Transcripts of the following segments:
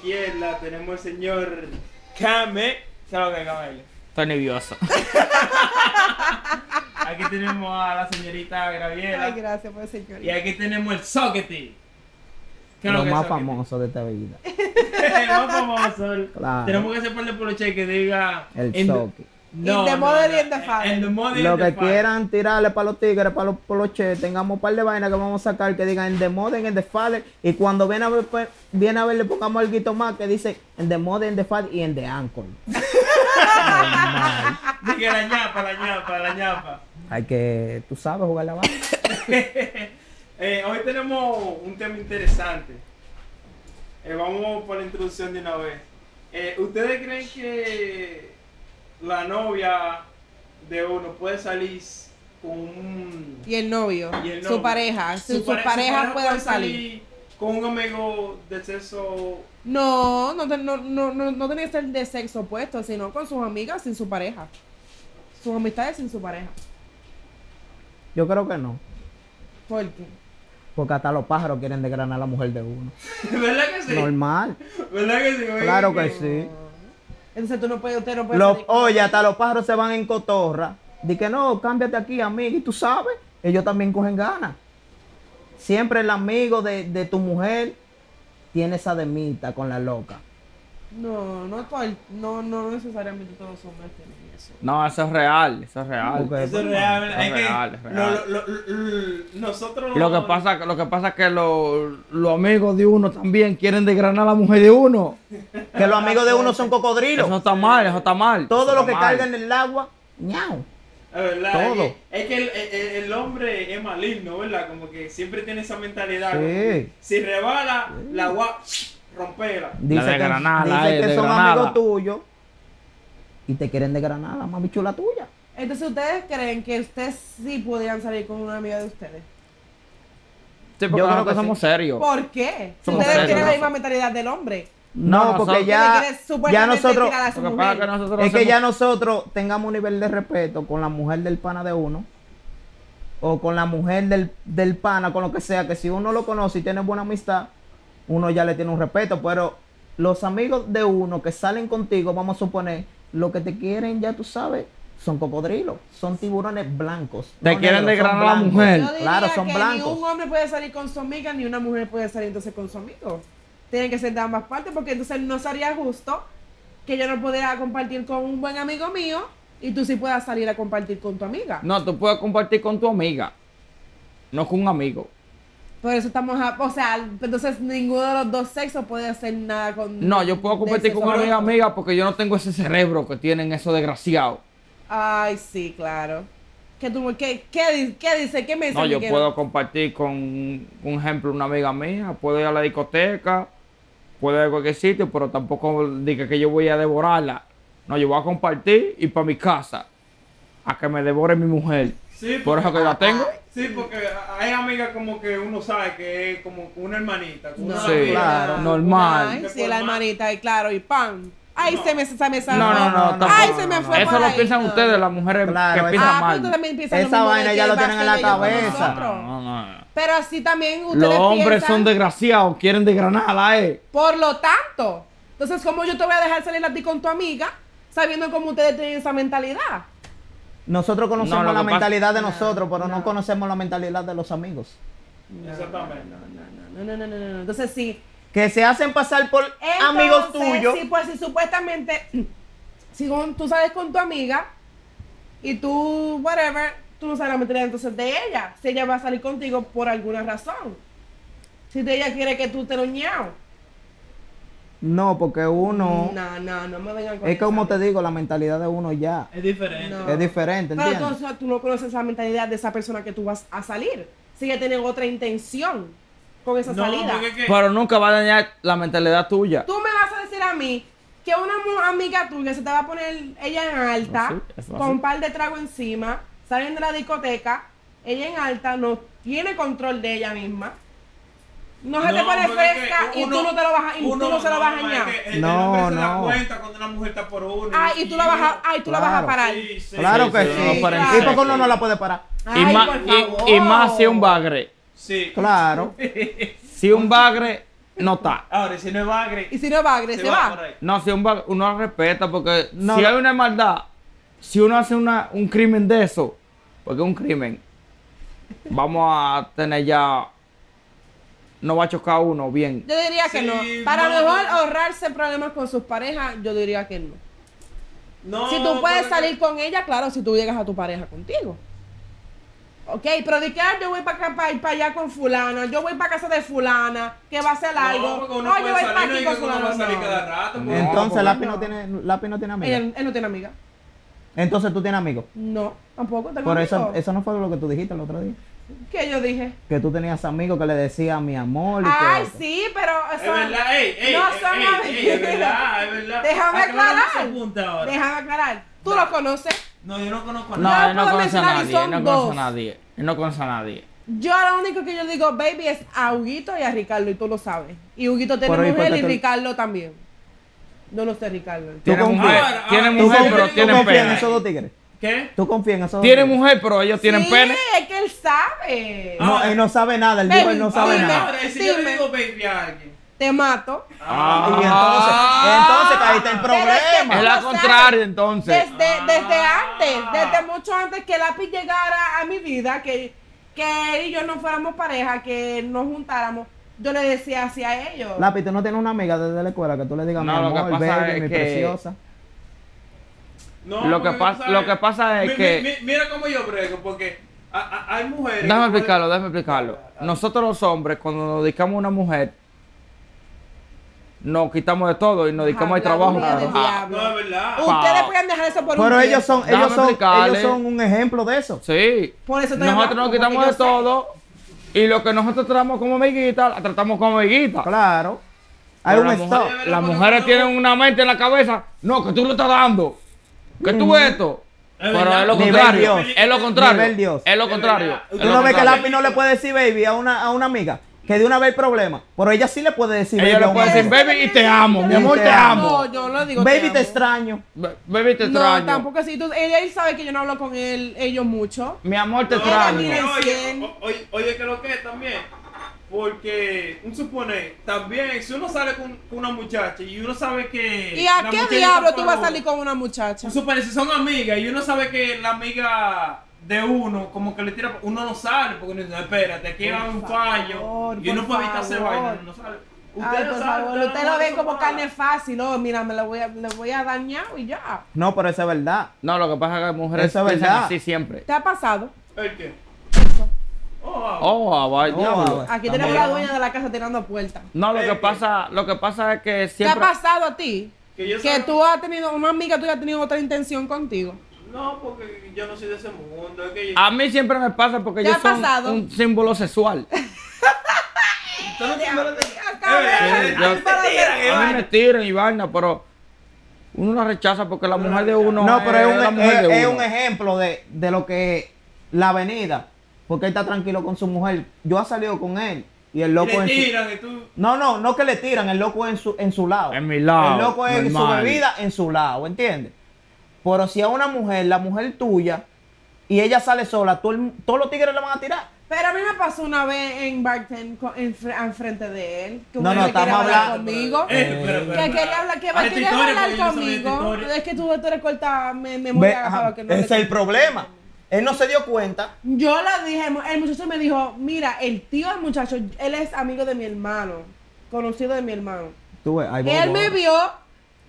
izquierda tenemos el señor Kame. ¿Sabes lo que Kame? Estoy nervioso. Aquí tenemos a la señorita Graviela. Ay, gracias por señor. Y aquí tenemos el Sockety. ¿Qué es Lo más Sockety? famoso de esta vida. el más famoso. Claro. Tenemos que hacer par de poloche que diga. El Socky. No, In the no, mother no, the father. in the mother Lo the que quieran tirarle para los tigres, para los poloches, tengamos un par de vainas que vamos a sacar que digan en the mother and the father. Y cuando viene a ver, pues, viene a ver le pongamos algo más que dice en the mother and the father y en the ankle. Diga la ñapa, la ñapa, la ñapa. Hay que, tú sabes, jugar la vaina. Eh, hoy tenemos un tema interesante. Eh, vamos por la introducción de una vez. Eh, ¿Ustedes creen que la novia de uno puede salir con un... Y el novio, y el su pareja, Su si sus pare- su parejas pareja puedan puede salir. con un amigo de sexo... No, no, no, no, no, no tenía que ser de sexo opuesto, sino con sus amigas sin su pareja. Sus amistades sin su pareja. Yo creo que no. ¿Por qué? Porque hasta los pájaros quieren desgranar a la mujer de uno. ¿Verdad que sí? Normal. ¿Verdad que sí? Claro que sí. Entonces tú no puedes, usted no puede Los- oye, hasta los pájaros se van en cotorra. Di que no, cámbiate aquí, amigo. Y tú sabes, ellos también cogen ganas. Siempre el amigo de, de tu mujer tiene esa demita con la loca. No, no, no, no necesariamente todos los hombres tienen eso. No, eso es real, eso es real. Eso es real. Es Es que real, es lo- real. lo- lo- lo- nosotros... Lo que pasa, lo que pasa es que los los amigos de uno también quieren desgranar a la mujer de uno. Que los amigos de uno son cocodrilos. Eso está mal, eso está mal. Todo lo que mal. cargan en el agua, ñau. Es verdad, Todo. Es que, es que el, el- el hombre es maligno, ¿verdad? Como que siempre tiene esa mentalidad. Sí. si rebala, la agua, rompela. Dice de que, Granada, dice eh, que de son Granada. amigos tuyos y te quieren de Granada, mami chula tuya. Entonces ustedes creen que ustedes sí podrían salir con una amiga de ustedes. Sí, Yo creo que somos sí. serios. ¿Por qué? Si Somos ustedes serios, tienen la misma mentalidad del hombre. No, No, porque ya, ya nosotros, que es que ya nosotros tengamos un nivel de respeto con la mujer del pana de uno o con la mujer del, del pana, con lo que sea, que si uno lo conoce y tiene buena amistad, uno ya le tiene un respeto, pero los amigos de uno que salen contigo, vamos a suponer, lo que te quieren, ya tú sabes, son cocodrilos, son tiburones blancos. Te quieren negros, son desgranar a la mujer. Yo diría Claro, son que blancos. ni un hombre puede salir con su amiga, ni una mujer puede salir entonces con su amigo. Tienen que ser de ambas partes, porque entonces no sería justo que yo no pudiera compartir con un buen amigo mío y tú sí puedas salir a compartir con tu amiga. No, tú puedes compartir con tu amiga, no con un amigo. Por eso estamos, a- o sea, entonces ninguno de los dos sexos puede hacer nada con. No, yo puedo sexo con una amiga amiga porque yo no tengo ese cerebro que tienen esos desgraciados. Ay, sí, claro. ¿Qué, tú, qué, qué, di- qué dice? ¿Qué me dice? No, yo Miguel? puedo compartir con, un ejemplo, una amiga mía, puedo ir a la discoteca, puedo ir a cualquier sitio, pero tampoco diga que yo voy a devorarla. No, yo voy a compartir y para mi casa, a que me devore mi mujer. Sí, Por eso que la tengo. Sí, porque hay amigas como que uno sabe que es como una hermanita. No, la Sí, claro, normal. Ay, sí, la hermanita, y claro, y pan. Ay, No. se me, se me No, no, no, tampoco. Ay, se me fue Eso por lo ahí, piensan no. ustedes, las mujeres Claro, que piensan Ah, mal. también piensas Esa vaina que ya lo tienen en la cabeza. No, no, no. Pero así también ustedes Los hombres piensan- son desgraciados, quieren desgranarla, eh. Por lo tanto, entonces, ¿cómo yo te voy a dejar salir a ti con tu amiga sabiendo cómo ustedes tienen esa mentalidad? Nosotros conocemos No, la mentalidad de No, nosotros, pero no. no. conocemos la mentalidad de los amigos. Exactamente. No, no, no, no, no, no. Entonces, sí. Que se hacen pasar por amigos Entonces, tuyos. Sí, pues si supuestamente, si tú sales con tu amiga y tú, whatever, tú no sabes la mentalidad entonces de ella. Si ella va a salir contigo por alguna razón. Si de ella quiere que tú te lo ñao. No, porque uno. No, no, no me vengan con Es como te digo, la mentalidad de uno ya Es diferente. No. es diferente, Pero ¿entiendes? entonces tú no conoces la mentalidad de esa persona que tú vas a salir. Si ella tiene otra intención con esa No, salida. porque es que- Pero nunca va a dañar la mentalidad tuya. Tú me vas a decir a mí que una amiga tuya se te va a poner ella en alta, con un par de trago encima, salen de la discoteca, ella en alta, no tiene control de ella misma. No se te pone porque es que fresca y tú no te lo vas a, y tú no se lo vas a el No, hombre se da no. cuenta cuando una mujer está por uno. Ah, y tú la vas a, ay, tú la vas a parar. Sí, sí, Claro sí, que sí, ¿Y por qué seco. uno no la puede parar? y, Ay, más, por y- favor. y más si es un bagre. Sí. Claro. Si un bagre no está. Ahora, si no es bagre, Y si no es bagre, se, va. No, si un va- uno respeta, porque No, si no. hay una maldad, si uno hace una, un crimen de eso, porque es un crimen, vamos a tener ya. No va a chocar uno bien. Yo diría que Sí, no. Para no, mejor ahorrarse problemas con sus parejas, yo diría que no. No, si tú puedes salir con ella, claro, si tú llegas a tu pareja contigo. Ok, pero de que yo voy para acá, para, allá con fulana, yo voy para casa de fulana, que va a hacer algo. No, yo voy para aquí con fulana. no. Entonces, Lápiz no. no tiene, no tiene amiga. Él, él no tiene amiga. Entonces tú tienes amigos. No, tampoco tengo Por eso, eso no fue lo que tú dijiste el otro día. ¿Qué yo dije? Que tú tenías amigos que le decían mi amor y Ay, sí, pero Es eso- verdad, ey, ey, no son ey, amigos. ey, es verdad, es verdad. Déjame Aclaramos aclarar. Déjame aclarar. Tú Dale. lo conoces. No, yo no conozco a No, nadie. él no puedo conoce a y nadie, son él no conoce dos. a nadie. Él no conoce a nadie. Yo lo único que yo digo, baby, es a Huguito y a Ricardo, y tú lo sabes. Y Huguito tiene Pero, ¿y mujer y tú- Ricardo también. Yo no sé, Ricardo. Tiene mujer, tiene ahora, ¿Tú, mujer, confías- pero tiene esos dos tigres? ¿Qué? ¿Tú confías en esos dos Tiene mujer, pero ellos tienen sí, pene. es que él sabe. Ah. No, él no sabe nada, él dijo él no sabe dime. nada. Si yo le Dime. digo baby a alguien. Te mato. Ah. Y entonces, entonces ahí está el Pero es que problema. Es la lo contraria, entonces. Desde, desde Ah. antes, desde mucho antes que Lápiz llegara a mi vida, que, que él y yo no fuéramos pareja, que nos juntáramos, yo le decía así a ellos. Lápiz, tú no tienes una amiga desde la escuela que tú le digas No, mi lo que amor, pasa baby, es mi que- preciosa. No, Lo que pasa- lo que pasa es mi- que- mi- mi- mira cómo yo brego, porque a- a- hay mujeres. Déjame explicarlo, pueden- déjame explicarlo. Nosotros los hombres, cuando nos dedicamos a una mujer, nos quitamos de todo y nos dedicamos al trabajo. Ah, diablo. No, es verdad. Pa- Ustedes pueden dejar eso por un Pero ellos tiempo. son, ellos son, ellos son un ejemplo de eso. Sí. Por eso estoy Nosotros nos quitamos de sé. todo y lo que nosotros tratamos como amiguita, la tratamos como amiguita. Claro. Hay Pero un la stop. mujer- Las mujeres tienen una mente en la cabeza. No, que tú lo estás dando. Que tú esto. Es Pero es lo contrario. Es lo contrario. Nivel Dios. Es lo contrario. Tú lo no ves que. Lápiz no le puede decir baby a una, a una amiga. Que de una vez hay problema. Pero ella sí le puede decir Ella baby. le puede decir, baby, y te amo. Mi amor, te te amo. amo. No, yo no digo Baby, te extraño. Ba- Baby, te No, extraño. tampoco así. Él sabe que yo no hablo con él, ellos mucho. Mi amor, te No, extraño. Oye, oye, oye, que lo que es también. Porque, un supone, también, si uno sale con con una muchacha y uno sabe que. ¿Y a la qué diablo tú vas a salir con una muchacha? Un supone, si son amigas y uno sabe que la amiga de uno, como que le tira, uno no sale, porque uno dice, no, espérate, aquí va un fallo. Y uno puede evitarse favor. vaina, uno no sale. Ay, saben, favor, ustedes usted no lo ven como carne fácil. Oh, mira, me la voy a, le voy a dañar y ya. No, pero eso es verdad. No, lo que pasa es que las mujeres Eso es verdad. así siempre. ¿Te ha pasado? ¿El qué? Oh, wow. Oh, vaya, diablo. Aquí tenemos la dueña de la casa tirando puertas. No, lo ¿El que qué? pasa, lo que pasa es que ¿Te ha siempre. pasado a ti? Que yo Que soy- tú has tenido, una amiga tuya ha tenido otra intención contigo. No, porque yo no soy de ese mundo. Es que yo... A mí siempre me pasa porque ¿Te yo ha soy pasado? un símbolo sexual. Tú no. Eh, Yo- a eh, mí me tiran y vaina, pero uno la rechaza porque la mujer de uno. No, pero es un, la mujer es- de es uno. un ejemplo de, de lo que la avenida. Porque él está tranquilo con su mujer. Yo he salido con él. Y el Y loco le en su... tiran y tú... No, no, no que le tiran, el loco en su, en su lado. En mi lado, El loco es su normal. bebida en su lado, ¿entiendes? Pero si a una mujer, la mujer tuya, y ella sale sola, todo el- todos los tigres le van a tirar. Pero a mí me pasó una vez en Barton en, en frente de él. Que No, no, estamos hablar hablando- conmigo. Eh, Que quería hablar, que esta quería historia, hablar conmigo. Es que tú, tú eres corta me, memoria ese le es el problema. Él no se dio cuenta. Yo le dije, el muchacho me dijo, mira, el tío del muchacho, él es amigo de mi hermano, conocido de mi hermano. Tú ves, ay, él me vio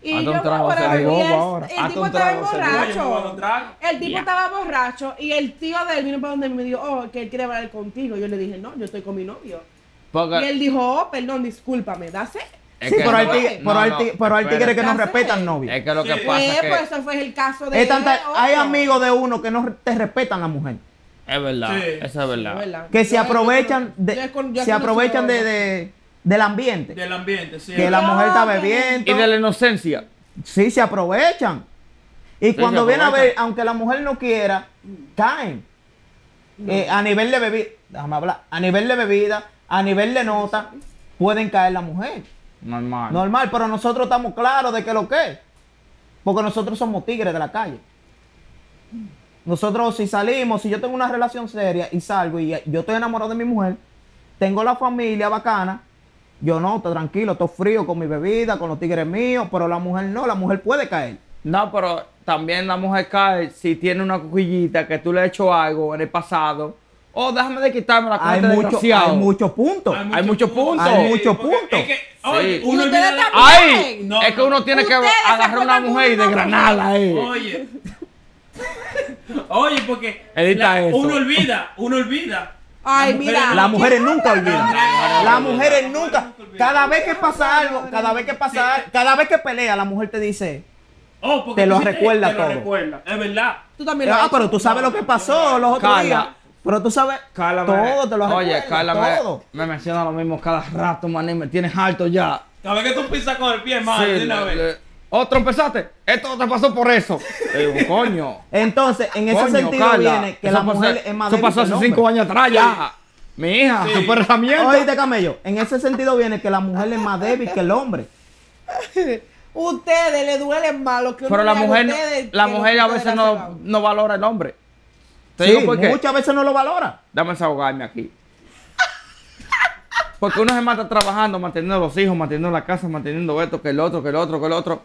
y yo me ahora. el tipo estaba borracho. El tipo estaba borracho y el tío de él vino para donde me dijo, oh, que él quiere hablar contigo. Yo le dije, no, yo estoy con mi novio. Porque Y él dijo, oh, perdón, discúlpame, dase. Sí, pero hay no- tigres, no, pero hay no, tigres- pero hay tigres que no respetan novio. Es que lo que Sí. pasa es que. pues eso fue el caso de Es tanta- él, hay amigos de uno que no te respetan la mujer. Es verdad, Sí. eso es verdad. ¿verdad? Que se aprovechan de, yo he con- yo he se aprovechan de, del ambiente. Del ambiente, sí. que la mujer está bebiendo. Y de la inocencia. Sí, se aprovechan. Y Sí, cuando viene a ver, aunque la mujer no quiera, caen. Eh, a nivel de bebida, déjame hablar, a nivel de bebida, a nivel de nota, pueden caer la mujer. Normal. Normal, pero nosotros estamos claros de que lo que es. Porque nosotros somos tigres de la calle. Nosotros si salimos, si yo tengo una relación seria y salgo y yo estoy enamorado de mi mujer, tengo la familia bacana Yo no, estoy tranquilo, estoy frío con mi bebida, con los tigres míos, pero la mujer no, la mujer puede caer. No, pero también la mujer cae si tiene una cojillita que tú le has hecho algo en el pasado. Oh, déjame de quitarme la Hay, cuenta mucho, desgraciado. hay muchos puntos. Hay muchos puntos. Hay muchos puntos. Es que, oye, Sí. uno olvida la-. ¡Ay! No, es que uno tiene que agarrar una mujer y desgranarla, eh. Oye. Oye, porque Edita la- eso. uno olvida, uno olvida. Ay, Las mira. Las mujeres nunca olvidan. Las mujeres nunca. Cada vez que pasa algo, cada vez que pasa algo, cada vez que pelea, la mujer te dice, Oh, porque Te lo sí recuerda te lo todo. recuerda. Es verdad. Tú también lo ah, pero tú sabes lo que pasó los otros días. Pero tú sabes Carla me- todo, te lo Oye, recuerdas, Carla me, todo. me menciona lo mismo cada rato, maní, me tienes harto ya. Cada vez que tú pisas con el pie, hermano, Sí, de una vez. le- Otro empezaste. Esto te pasó por eso. Digo, coño. Entonces, en ese coño, sentido Carla, viene que eso la pasó- mujer es más Eso débil pasó que hace cinco años atrás ya. Mi hija, Sí. por esa mierda. Oíste, camello, en ese sentido viene que la mujer es más débil que el hombre. Ustedes le duelen más lo que Pero la mujer, ustedes la mujer a veces no, no valora el hombre. Te Sí, digo por qué. muchas veces no lo valora. Dame desahogarme aquí. Porque uno se mata trabajando, manteniendo a los hijos, manteniendo la casa, manteniendo esto, que el otro, que el otro, que el otro.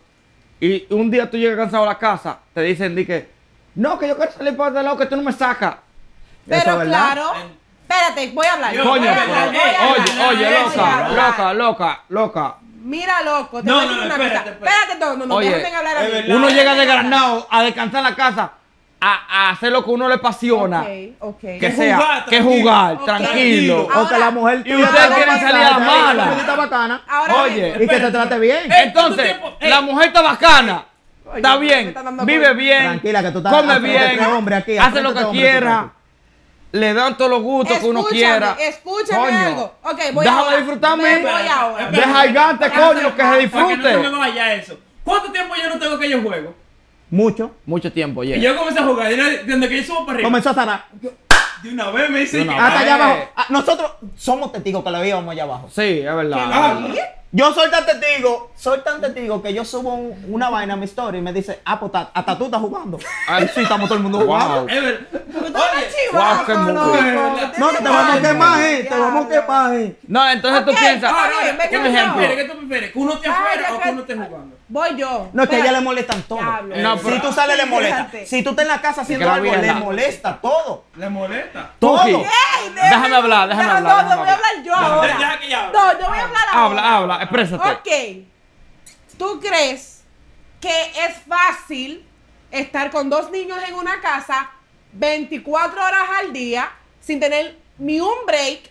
Y un día tú llegas cansado a la casa, te dicen di que, no, que yo quiero salir para el lado, que tú no me sacas. Pero claro, espérate, voy a hablar. Yo- voy Coño, a Oye, hablar, pero- voy a oye, hablar, loca, loca, loca, loca. Mira, loco, te No, voy a no, decir una espérate, cosa. espérate. Espérate, no, no, no, Oye, déjame hablar a mí. Uno No, llega hablar. desgranado a descansar en la casa, a, a hacer lo que uno le apasiona, Ok, ok. que Que sea, jugar, que jugar, tranquilo. O que la mujer y quieren haga salir a una mala. bacana Ahora Oye, y que te trate bien. Entonces, la mujer está bacana, Oye, está bien, vive por- bien, Tranquila, que tú estás come bien, hombre aquí, hace lo que hombre, quiera, le dan todos los gustos que uno quiera. escúchame Coño, algo. Ok, voy Déjame ahora. disfrutarme. Me voy ahora. Deja el gante, coño, que se disfrute. no se me vaya eso. ¿Cuánto tiempo yo no tengo que yo juego? Mucho. Mucho tiempo, Y yeah. yo comencé a jugar, desde que yo subo para arriba. Comenzó a zarar. De una vez me que. una Hasta vez. allá abajo. Ah, Nosotros somos testigos que lo veíamos allá abajo. Sí, es verdad. Ah, Yo soy tan testigo, soy tan testigo que yo subo un- una vaina a mi story y me dice, ah, pues ta- hasta tú estás jugando. Ay, sí, estamos todo el mundo jugando. Wow. Es verdad. Oye, wow, qué mujer. No, que te vamos a quemar, eh, te vamos a quemar, eh. No, entonces Ok, tú piensas, ahora, ahora, ¿qué un tú ejemplo. prefieres? ¿Qué tú prefieres? ¿Que uno esté afuera o que- uno esté jugando? Voy yo. No, es que a ella le molestan todo. Diablo. No, Si pero- tú sales, le molesta. Fíjate. Si tú estás en la casa haciendo la algo, le vieja. molesta todo. ¿Le molesta? Todo. Tuki, Ey, Déjame hablar, déjame no, hablar, No, déjame no, voy a hablar. hablar yo ahora. que. No, yo voy a hablar ahora. habla, habla, exprésate. Ok. ¿Tú crees que es fácil estar con dos niños en una casa 24 horas al día sin tener ni un break?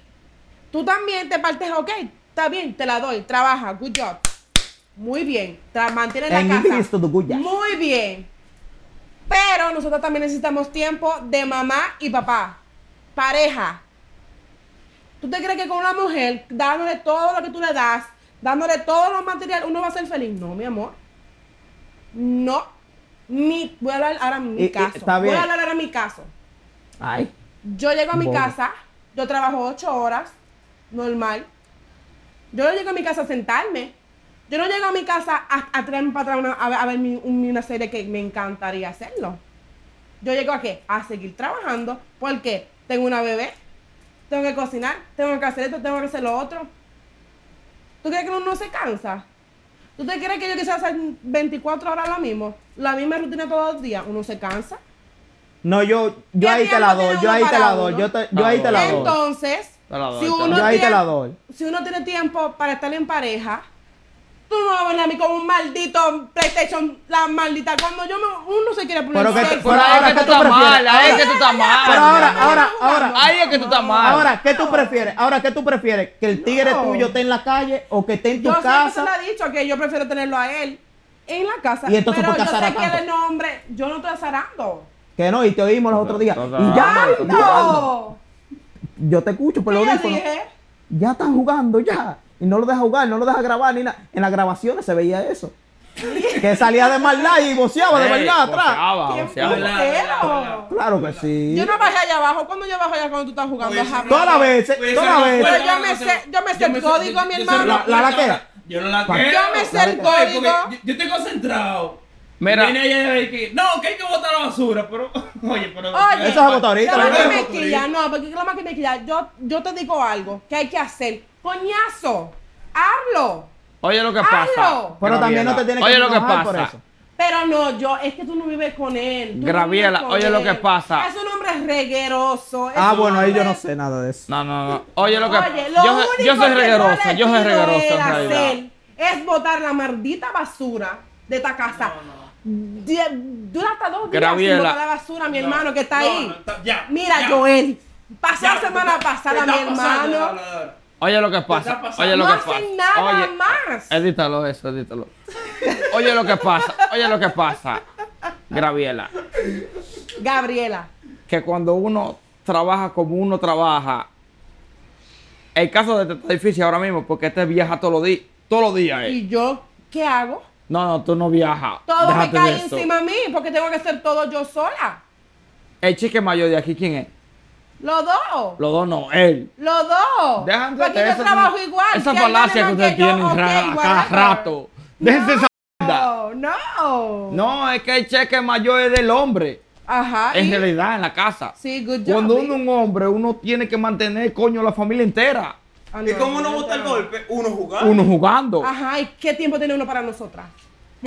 Tú también te partes, ok, está bien, te la doy, trabaja, good job. Muy bien, tra mantienes la casa. Muy bien. Pero nosotros también necesitamos tiempo de mamá y papá. Pareja. ¿Tú te crees que con una mujer, dándole todo lo que tú le das, dándole todo lo material, uno va a ser feliz? No, mi amor. No. Mi, voy a hablar ahora mi Y- y- caso. Voy a hablar ahora mi caso. Ay. Yo llego a mi casa, yo trabajo ocho horas, normal. Yo no llego a mi casa a sentarme. Yo no llego a mi casa a, a traerme para atrás una, a, ver- a ver mi- una serie que me encantaría hacerlo. Yo llego a qué? A seguir trabajando. porque Tengo una bebé, tengo que cocinar, tengo que hacer esto, tengo que hacer lo otro. ¿Tú crees que uno no se cansa? ¿Tú te crees que yo quisiera hacer 24 horas lo mismo? La misma rutina todos los días. Uno se cansa. No, yo, yo ¿Qué ahí te la doy, yo ahí te la doy, yo, te- yo ahí te la doy. Entonces, Te la doy, si te la uno, doy. Yo ahí te tiene, la doy. si uno tiene tiempo para estar en pareja, tú no vas a venir a mí con un maldito PlayStation, la maldita. Cuando yo me, uno se quiere poner Pero que-. Pero Pero ahora, es que ¿qué tú estás prefieres? mal, ahí es que tú estás mal. Pero ahora, ahora, ahora, Ahí es que tú estás mal. ahora, ¿qué tú prefieres? Ahora, ¿qué tú prefieres? ¿Que el tigre No. tuyo esté en la calle o que esté en tu yo siempre se casa? le he dicho que yo prefiero tenerlo a él en la casa. Y entonces, pero ¿por qué yo sé azara que él tanto? es nombre, yo no estoy azarando. Que no, y te oímos los otros días. Y ya. ¡No! yo te escucho por ¿Qué los yo audífonos. dije? Ya están jugando, ya. Y no lo deja jugar, no lo deja grabar ni nada. En las grabaciones se veía eso. que salía de maldad y boceaba de verdad atrás. Claro que sí. Yo no bajé allá abajo. ¿Cuándo yo bajo allá cuando tú estás jugando? Pues, Jamás. Todas las veces, Pues, todas las veces. Pero yo la- me sé- yo me sé el código, mi hermano. La- la laquea. Yo no la Yo me sé el La- código. Yo, estoy concentrado. Mira. Viene ella y que, no, que hay que botar la basura, pero, oye, pero. Oye, Eso se votó ahorita, la no, porque lo más que me quilla, yo, yo te digo algo que hay que hacer. Coñazo. hazlo. Oye lo que Hazlo. pasa. Pero también no te tienes que Oye lo que enojar por pasa. eso. Pero no, yo, es que tú no vives con él. tú Graviela, con oye lo que él. pasa. Es un hombre regueroso. es Ah, bueno, ahí yo no sé nada de eso. No, no, no. Oye lo que Oye, lo yo, único yo soy que reguerosa, no le yo soy en realidad. hacer es botar la maldita basura de esta casa. Die- Dura hasta dos días Graviela. botar la basura, mi hermano, que está No, ahí. no, está- ya, Mira, ya. Joel. Pasó Ya, la semana pasada, mi hermano. Oye lo que pasa. Oye lo No que pasa. hacen nada Oye, más. edítalo eso, edítalo. Oye lo que pasa. Oye lo que pasa. Graviela. Gabriela. que cuando uno trabaja como uno trabaja, el caso de este está difícil ahora mismo porque este viaja todos los días, todos los días. eh. ¿Y yo qué hago? No, no, tú no viajas. Todo Déjate me cae encima a mí porque tengo que hacer todo yo sola. El chique mayor de aquí, ¿quién es? Los dos. Los dos no, él. Los dos. Dejan de Porque yo eso, trabajo igual. Esa que falacia que ustedes tienen ok, ra- a cada rato. Déjense esa mierda. No, no. No, es que el cheque mayor es del hombre. Ajá. En y- realidad, en la casa. Sí, good job. Cuando uno es un hombre, uno tiene que mantener, coño, la familia entera. Ah, ¿Y no, cómo no bota el no. golpe? Uno jugando. Uno jugando. Ajá, ¿y qué tiempo tiene uno para nosotras?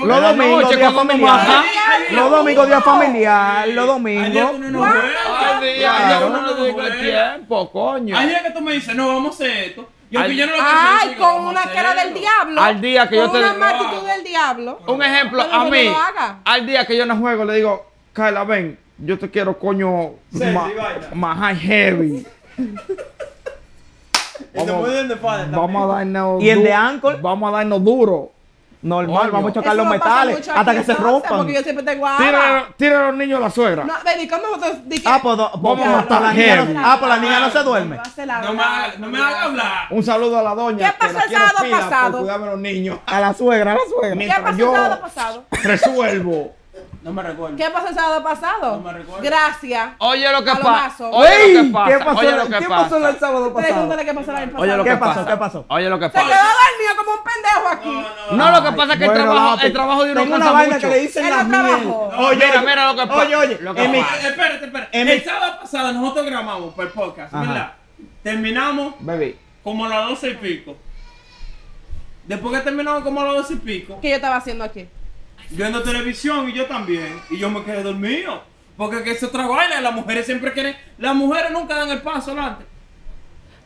Los domingos, noche, día familiar. Los domingos, día familiar. Los domingos. tiempo, coño. Días que tú me dices, no, vamos a hacer esto. Y aunque Ay. yo no lo Ay, con vamos una cara del diablo. Al día que yo con te una actitud del diablo. Un ejemplo, a mí, al día que yo no juego, le digo, Kyla, ven, yo te quiero, coño, más high heavy. Padre Vamos a darnos ¿Y el de Ancol? Vamos a darnos duro. Normal, Coño. vamos a chocar Eso los metales mucho hasta aquí, que se rompan. Porque yo siempre tengo agua. Tira, tira a los niños a la suegra. No, baby, ¿cómo nosotros di que- Ah, pues, do- pues, Vamos a pues, matar la niña no- ah, pues la niña no se duerme. Va a hacer la No me verdad, haga- no me haga hablar. Un saludo a la doña. ¿Qué pasó la el quiero sábado pila por pasado? cuidarme a los niños. A la suegra, a la suegra. ¿Qué Mientras pasó yo el sábado pasado? resuelvo. No me recuerdo. ¿Qué pasó el sábado pasado? No me recuerdo. Gracias. Oye lo que pasa. Oye lo que Ey, pasa. ¿Qué pasó, Oye lo que ¿qué pasa. pasó el sábado pasado? Pregúntale qué pasó el año pasado. Oye lo ¿Qué que pasó? pasa. ¿Qué pasó? Oye lo que Se quedó pasa. dormido como un pendejo aquí. No, no, No, lo que pasa es que el trabajo, el trabajo de uno Tengo una cansa vaina mucho. que le dicen miel. No, mira, mira lo que pasa. Oye, oye, Lo que en mi- pasa. Eh, Espérate, espérate. En mi- El sábado pasado nosotros grabamos por el podcast, Ajá. ¿verdad? Terminamos Baby. como a las doce y pico. Después que terminamos como a las doce y pico, ¿Qué yo estaba haciendo aquí? Viendo televisión y yo también. Y yo me quedé dormido. Porque que es otra vaina. Las mujeres siempre quieren. Las mujeres nunca dan el paso adelante.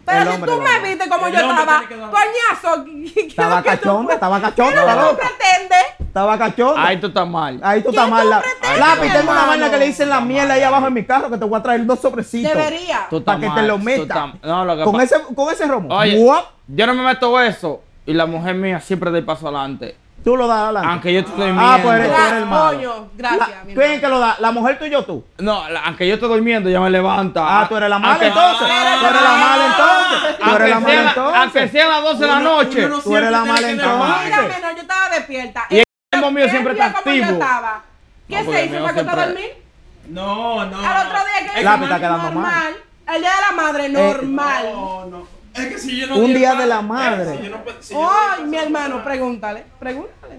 Pero El si tú me viste como El yo estaba, coñazo, ¿qué- qué es Estaba cachonda, estaba ¿Qué cachonda, es lo que tú pretendes? Estaba cachonda. Ahí tú estás mal. Ahí tú ¿Qué estás mal. Lápiz, tengo una vaina que le dicen la miel ahí abajo en mi carro que te voy a traer dos sobrecitos. Debería. Tú estás Para que te mal, lo metas. estás- No, lo que Con ese, con ese romo. Oye, yo no me meto eso y la mujer mía siempre da el paso adelante. Tú lo das adelante. Aunque yo te estoy Ah, pues eres, tú durmiendo. eres el malo. Coño, gracias, La- mi ¿Quién que lo da? ¿La mujer tú y yo tú? No, la- aunque yo esté durmiendo, ya me levanta. Ah, tú eres la mala Aunque- entonces. Ah, Tú eres la mala entonces. Tú eres la mala sea- Aunque entonces. sean las 12 de la noche. uno no Tú eres la mala entonces. Mira, madre. menor, yo estaba despierta. Y el mismo mío siempre está activo. ¿Qué No, se hizo? ¿Se acostó a dormir? No, no. Al otro día que Es Lápiz que está quedando mal. normal. El día de la madre, normal. No, no. Es que si yo no Un día paso- de la madre. si no- paso, mi no hermano, pregúntale. Pregúntale.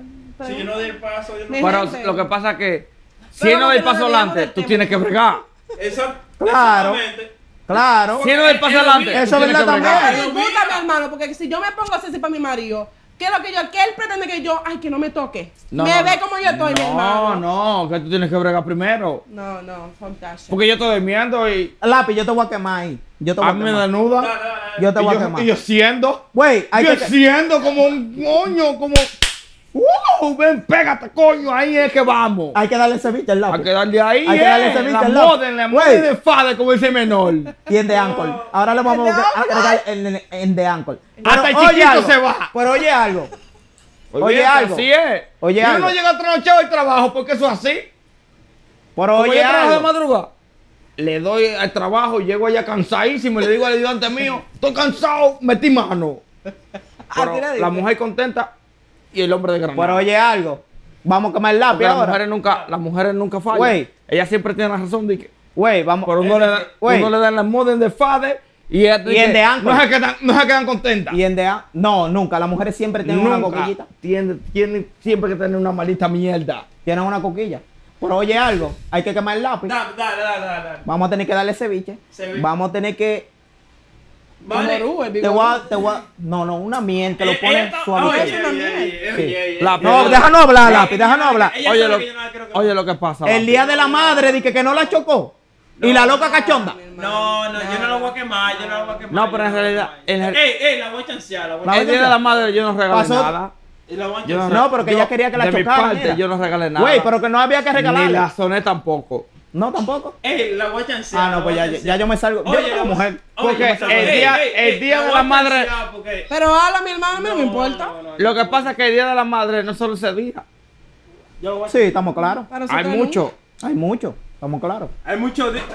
Si yo no di el paso, yo no. Pero gente. lo que pasa es que si no da el paso adelante, del tú tienes que bregar. Esa- Claro. exactamente. Claro. Si no da el paso adelante, Eso es verdad también. Me gusta mi hermano, porque si yo me pongo así para mi marido, ¿qué es lo que yo, qué él pretende que yo, ay, que no me toque? No, me no, ve no. como yo estoy, mi hermano. No, no, que tú tienes que bregar primero. No, no, shit. Porque yo estoy durmiendo y Lápiz, yo te voy a quemar ahí. Yo te voy a a me desnuda. Yo te Y voy a yo, quemar. y yo siendo. Güey, hay yo que... siendo como un coño, como. ¡Wow! Ven, pégate, coño. Ahí es que vamos. Hay que darle ceviche al Hay lápiz. que darle ahí. Hay que eh, darle ese la bicho al lado. moda Güey. de fade, como dice menor. Y en de Ancol. Ahora le vamos ¿En a agregar en, en de Ancol. Hasta el oye chiquito algo, se va. Pero oye algo. Oye Olvídate, algo. Así es. Oye y uno algo. llega trasnochado al trabajo porque eso es así. Pero oye yo trabajo de algo. madrugada. Le doy al trabajo, llego allá cansadísimo y le digo al ayudante mío, estoy cansado, metí mano. Pero Así le la mujer contenta y el hombre de granada. Pero oye algo. Vamos a quemar el lápiz Porque las ahora. mujeres nunca, las mujeres nunca fallan. Güey. Ellas siempre tienen la razón de que Güey, vamos. pero uno, le, da, Güey. uno le dan las modas de fade y, Y en de Anchor. no se quedan, no se quedan contentas. Y en de No, nunca. Las mujeres siempre tienen una Nunca. coquillita. Tienen, tienen siempre que tener una malita mierda. Tienen una coquilla. Pero oye algo. Hay que quemar el lápiz. Dale, dale, dale, dale, dale. Vamos a tener que darle ceviche. Ceviche. Vamos a tener que Vale. El Te voy a, te voy a- no, no, una miel, te lo Eh, esta- suave. Es una miel. No, déjanos hablar, lápiz, déjanos hablar. ella Oye sabe lo, que yo no la quiero que- oye lo que pasa. El día de la madre, di que, que no la chocó. Y la loca cachonda. No, no, yo no la voy a quemar, yo no la voy a quemar. No, pero en realidad- en real- Ey, ey, la voy a chancear, la voy a La El día de la madre yo no regalé Pasó- nada. Y la voy a Yo chancear. No, pero que yo- ella quería que la de mi chocaran, parte, era. yo no regalé nada. Güey, pero que no había que Ni la soné tampoco. No, tampoco. Ey, la voy a chancear. Ah, no, pues ya, ya yo me salgo. Yo Oye, no la tengo voy- mujer. oye, Porque yo el día- ey, el día de la madre- porque- Pero habla, mi hermano, a mí no, me importa. no, no, Lo que no. pasa es que el día de la madre no solo ese día. Yo Sí, estamos claros. Hay mucho. Hay mucho, estamos claros. Hay muchos días.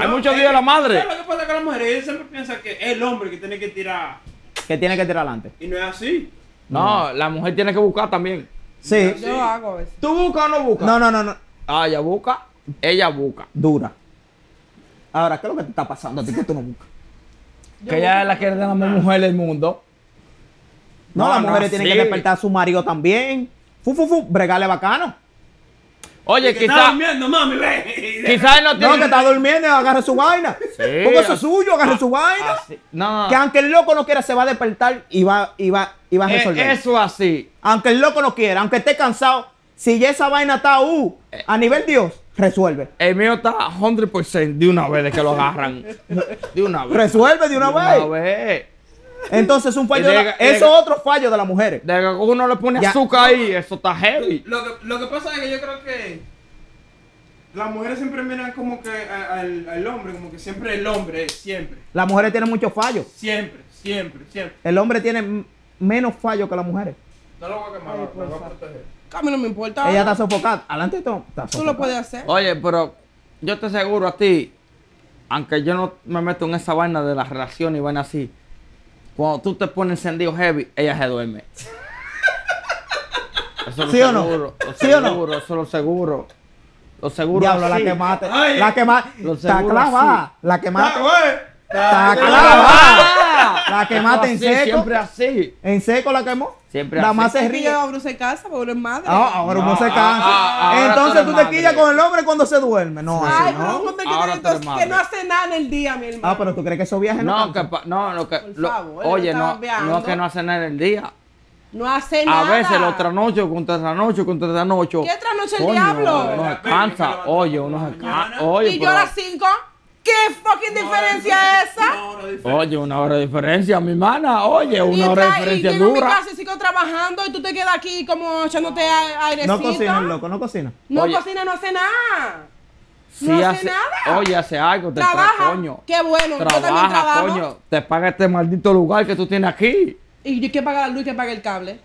Hay muchos días de la madre. ¿Sabes lo que pasa con las mujeres? Ellos siempre piensan que es el hombre que tiene que tirar. Que tiene que tirar adelante. Y no es así. No, la mujer tiene que buscar también. Sí. no. Yo hago a veces. ¿Tú buscas o no buscas? No, no, no, no. Ah, ella busca, ella busca. Dura. Ahora, ¿qué es lo que te está pasando a ti que tú no buscas? Que ella es la que es la mejor mujer del mundo. No, No, las no, mujeres tienen sí. que despertar a su marido también. Fu, fu, fu, bregarle bacano. Oye, Que está quizás durmiendo, mami, ve. quizá él no No, tiene... que está durmiendo y agarre su vaina. Porque eso ah, es suyo, agarre su vaina. así- No, Que aunque el loco no quiera, se va a despertar y va, y va, y va a eh, resolver. eso así. Aunque el loco no quiera, aunque esté cansado, si ya esa vaina está uh, a nivel Dios, resuelve. El mío está 100% de una vez de que lo agarran. De una vez. Resuelve de una De vez. una vez. Entonces un fallo de la- llega- eso es otro fallo de las mujeres. De que uno le pone Ya. azúcar ahí, eso está heavy. Lo que, lo que pasa es que yo creo que las mujeres siempre miran como que al, al hombre, como que siempre el hombre, siempre, Las mujeres tienen muchos fallos. siempre, siempre, siempre. El hombre tiene menos fallos que las mujeres. No lo voy a quemar, Ay, lo voy a proteger. A mí no me importa. Ella está sofocada. Adelante tú. Tú lo puedes hacer. Oye, pero yo te aseguro a ti, aunque yo no me meto en esa vaina de las relaciones y vaina así, cuando tú te pones encendido heavy, ella se duerme. Eso lo ¿Sí o no? seguro, lo ¿Sí o no? seguro, Eso lo seguro. Lo seguro. Diablo, la que mate. Ay. La que mate. Está seguro clavada. La que mate. Está Ah, La que Eso mate en así, seco. Siempre así. En seco la quemó. Siempre así. más se ríe. abro ese casa uno es madre. Ah, ahora uno No, se ah, cansa. ah, ahora Entonces tú te quillas con el hombre cuando se duerme. No, así Ay, pero no. que, Ahora que no hace nada en el día, mi hermano. Ah, pero tú crees que esos viajes no, No, que no, lo que, Por favor, oye, no, no es que no hacen nada en el día. No hace A nada. veces lo trasnocho contra trasnocho contra trasnocho. ¿Qué trasnocho el Coño, diablo? Uno se cansa. Oye, uno se la cansa. y yo pero- a las 5. ¿Qué fucking diferencia es esa? Una hora de diferencia. Oye, una hora de diferencia, mi hermana. Oye, y una hora de tra- y diferencia llego a mi dura. casa y sigo trabajando y tú te quedas aquí como echándote a- airecito. No cocina loco, no cocina. No Oye. cocina, no hace nada. Si no hace hace, nada. Oye, hace algo, te Trabaja. trae coño. Qué bueno, yo también Trabaja, trabajo. coño. Te paga este maldito lugar que tú tienes aquí. Y yo que paga la luz y que paga el cable.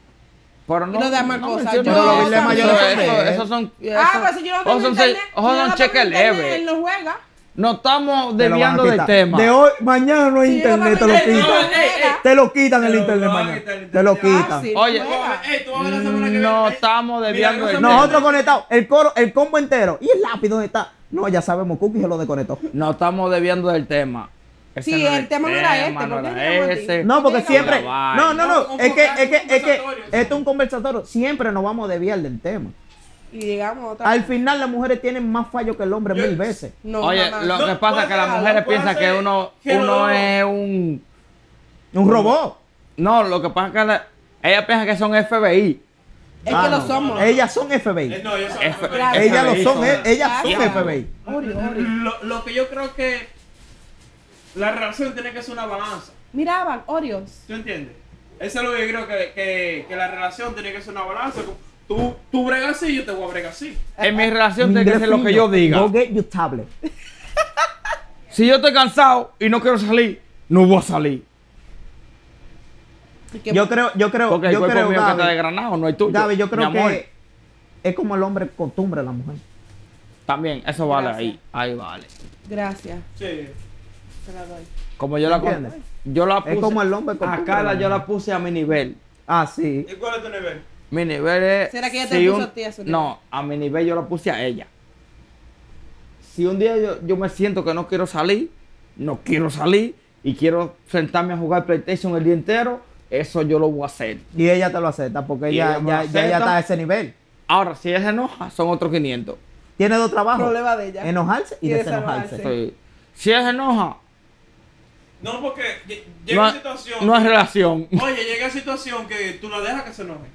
Pero no. Y lo demás no cosas, yo- eso, Pero los son. Esos ah, pues si yo no tengo internet, esos yo son cheques leves. Él no juega. No estamos desviando del tema. De hoy, mañana no hay Sí, internet, te lo quitan. no, ey, ey. Te lo quitan el internet mañana. Te lo quitan. Ah, Oye, juega. Ey, tú vas a ver la semana que viene. No estamos desviando del tema. Nosotros conectados, el coro, el combo entero. ¿Y el lápiz dónde está? No, ya sabemos, Cookie se lo desconectó. No estamos desviando del tema. Ese Sí, no el tema no era este, no porque siempre. No, no, no. Es que, es que, es que, esto es un conversatorio. Siempre nos vamos a desviar del tema. Y otra. Al final, las mujeres tienen más fallo que el hombre Yo- mil veces. No, Oye, lo No, que pasa es que las ser, mujeres puede piensan ser que uno, que uno no. es un... Un robot. No, lo que pasa es que la- ellas piensan que son FBI. Es Ah, que lo no. somos. Ellas son FBI. Eh, No, F- Gracias. Ellas lo FBI son, son- eh, ellas son. FBI. Ori, ori. Lo, lo que yo creo que la relación tiene que ser una balanza. Miraban, Oreos. ¿Tú entiendes? Eso es lo que yo creo que, que, que la relación tiene que ser una balanza. Tú, tú bregas así, yo te voy a bregar así. En mi relación tiene que ser lo que yo diga. Go get your tablet. Si yo estoy cansado y no quiero salir, no voy a salir. Y Yo creo, yo creo, Porque el yo cuerpo creo, mío que está desgranado, no hay tuyo. Gaby, yo creo mi amor. que es como el hombre costumbre de la mujer. También, eso vale Gracias. ahí. Ahí vale. Gracias. Sí. Te la doy. Como yo la ¿Entiendes? yo la puse. Es como el hombre A costumbre Carla de la yo la puse a mi nivel. Ah, sí. ¿Y cuál es tu nivel? Mi nivel es. ¿Será que ella te si puso un- a ti a su nivel? No, a mi nivel yo la puse a ella. Si un día yo, yo me siento que no quiero salir, no quiero salir y quiero sentarme a jugar PlayStation el día entero, eso yo lo voy a hacer. Y ella te lo acepta porque ella, ya, ella está a ese nivel. Ahora, si ella se enoja, son otros 500. Tiene dos trabajos. Problema de ella. Enojarse y Y desenojarse. desenojarse. Sí. Si ella se enoja, No, porque lle- llega No, situación. no es relación. Oye, llega situación que tú la dejas que se enoje.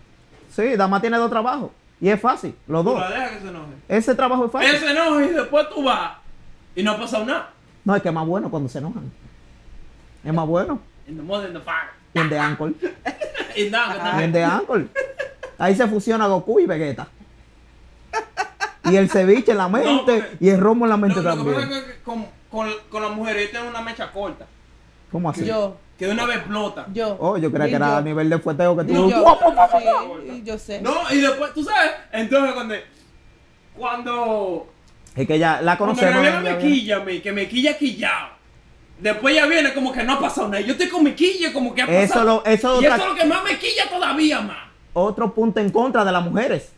Sí, Dama tiene dos trabajos. Y es fácil, los Tú dos. la dejas que se enoje. Ese trabajo es fácil. Él se enoja y después tú vas y no ha pasado nada. No, es que es más bueno cuando se enojan. Es más bueno. In the mother in the fire. Y en The. Y Y en también. The Uncle. Ahí se fusiona Goku y Vegeta. Y el ceviche en la mente porque- y el romo en la Lo, mente lo que pasa también. es que con, con, con las mujeres tienen una mecha corta. ¿Cómo así? Yo, Que de una vez explota. yo. Oh, yo creía Y que era yo. a nivel de fueteo que Y tú. yo, sí, y yo sé. No, y después, tú sabes, entonces cuando. Cuando. Es que ya la Cuando conocemos. Ya me quilla a mí, que me quilla quillado. Después ya viene como que no ha pasado nada. Yo estoy con mi quilla como que ha pasado. Eso lo- eso y otra- eso es lo que más me quilla todavía más. Otro punto en contra de las mujeres.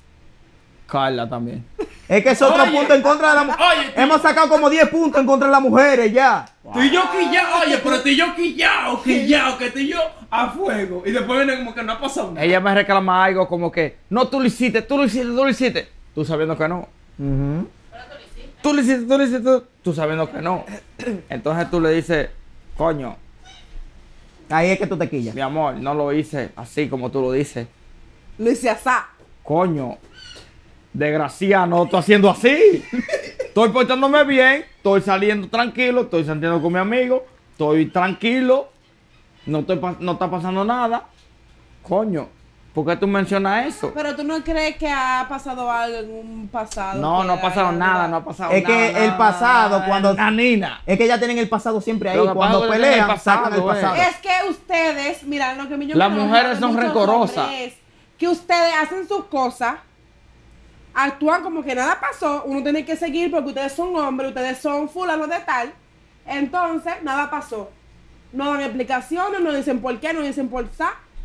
Carla también. Es que es otro Oye. punto en contra de las mujeres. Hemos sacado como 10 puntos en contra de las mujeres ya. Tú y yo quillado, oye, pero tú y yo quillado, quillado, que tú y yo a fuego. Y después viene como que no ha pasado nada. Ella me reclama algo como que, no, tú lo hiciste, tú lo hiciste, tú lo hiciste. Tú sabiendo que no. Ujú. Tú lo hiciste, tú lo hiciste, tú, tú sabiendo que no. Entonces tú le dices, coño, Ahí es que tú te quillas. mi amor, no lo hice así como tú lo dices. Lo hice asá. Coño, desgraciado, no estoy haciendo así. Estoy portándome bien, estoy saliendo tranquilo, estoy saliendo con mi amigo, estoy tranquilo, no, estoy, pa- no está pasando nada. Coño, ¿por qué tú mencionas eso? Pero tú no crees que ha pasado algo en un pasado. No, no ha pasado nada, no ha pasado Es nada. que el pasado, nada, cuando- Nanina. Es que ya tienen el pasado siempre ahí. Cuando es el pelean, sacan el pasado, eh. Es que ustedes, mira, lo que me yo Las mujeres son rencorosas. Es que ustedes hacen sus cosas, actúan como que nada pasó, uno tiene que seguir porque ustedes son hombres, ustedes son fulanos de tal, entonces nada pasó. No dan explicaciones, no dicen por qué, no dicen por qué,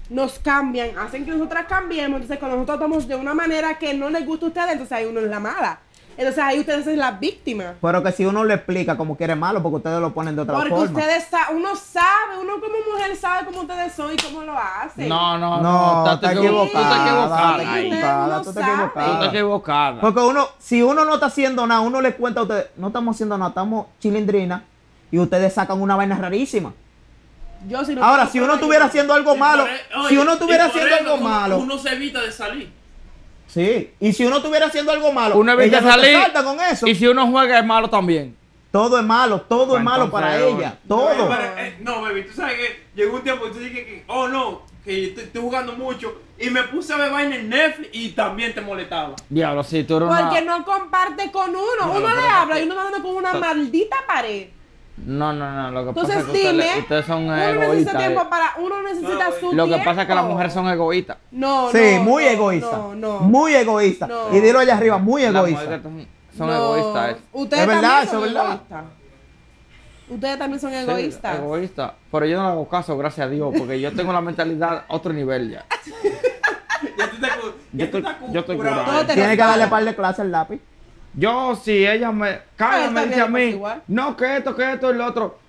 nos cambian, hacen que nosotras cambiemos, entonces cuando nosotros estamos de una manera que no les gusta a ustedes, entonces ahí uno es la mala. Entonces ahí ustedes son las víctimas. Pero que si uno le explica como quiere malo, porque ustedes lo ponen de otra Porque forma. ustedes saben, uno sabe, uno como mujer sabe cómo ustedes son y cómo lo hacen. No, no, No, no, está estás equivocada. Tú estás equivocada, tú estás equivocada. estás equivocada. Porque uno, si uno no está haciendo nada, uno le cuenta a ustedes, no estamos haciendo nada, estamos chilindrina, y ustedes sacan una vaina rarísima. Yo, si no Ahora, si uno estuviera haciendo algo Y malo, e- si uno estuviera haciendo algo malo, Uno se evita de salir. Sí, y si uno estuviera haciendo algo malo, Uno evita ella no salir. salta con eso. Y si uno juega es malo también. Todo es malo, todo es malo para ella, No, todo. pero, eh, no, baby, tú sabes que llegó un tiempo y tú dijiste que, oh no, que estoy, estoy jugando mucho. Y me puse a ver vaina en Netflix y también te molestaba. Diablo, si tú eres una... Porque no comparte con uno. No, uno le ¿por habla y uno va dando con una maldita pared. No, no, no, lo que Entonces pasa es que dime, ustedes, ustedes son uno necesita egoístas. tiempo para, uno necesita No, su Lo que pasa es que las mujeres son egoístas. No, Sí, no, muy no, egoísta. No, no. Muy egoísta. No. Y dilo allá arriba, muy Las egoísta. mujeres son, egoístas. Ustedes Es verdad, también eso son es verdad. egoístas. Ustedes también son Sí, egoístas. egoístas. Pero yo no le hago caso, gracias a Dios, porque yo tengo la mentalidad a otro nivel ya. Ya tú te, cu- Yo ya tú estoy- yo estoy curado. curado. Todo te Tiene que darle par de clases al lápiz. Yo, si ella me. Carla Ah, me dice a mí, pues igual. no, que esto, que esto y lo otro.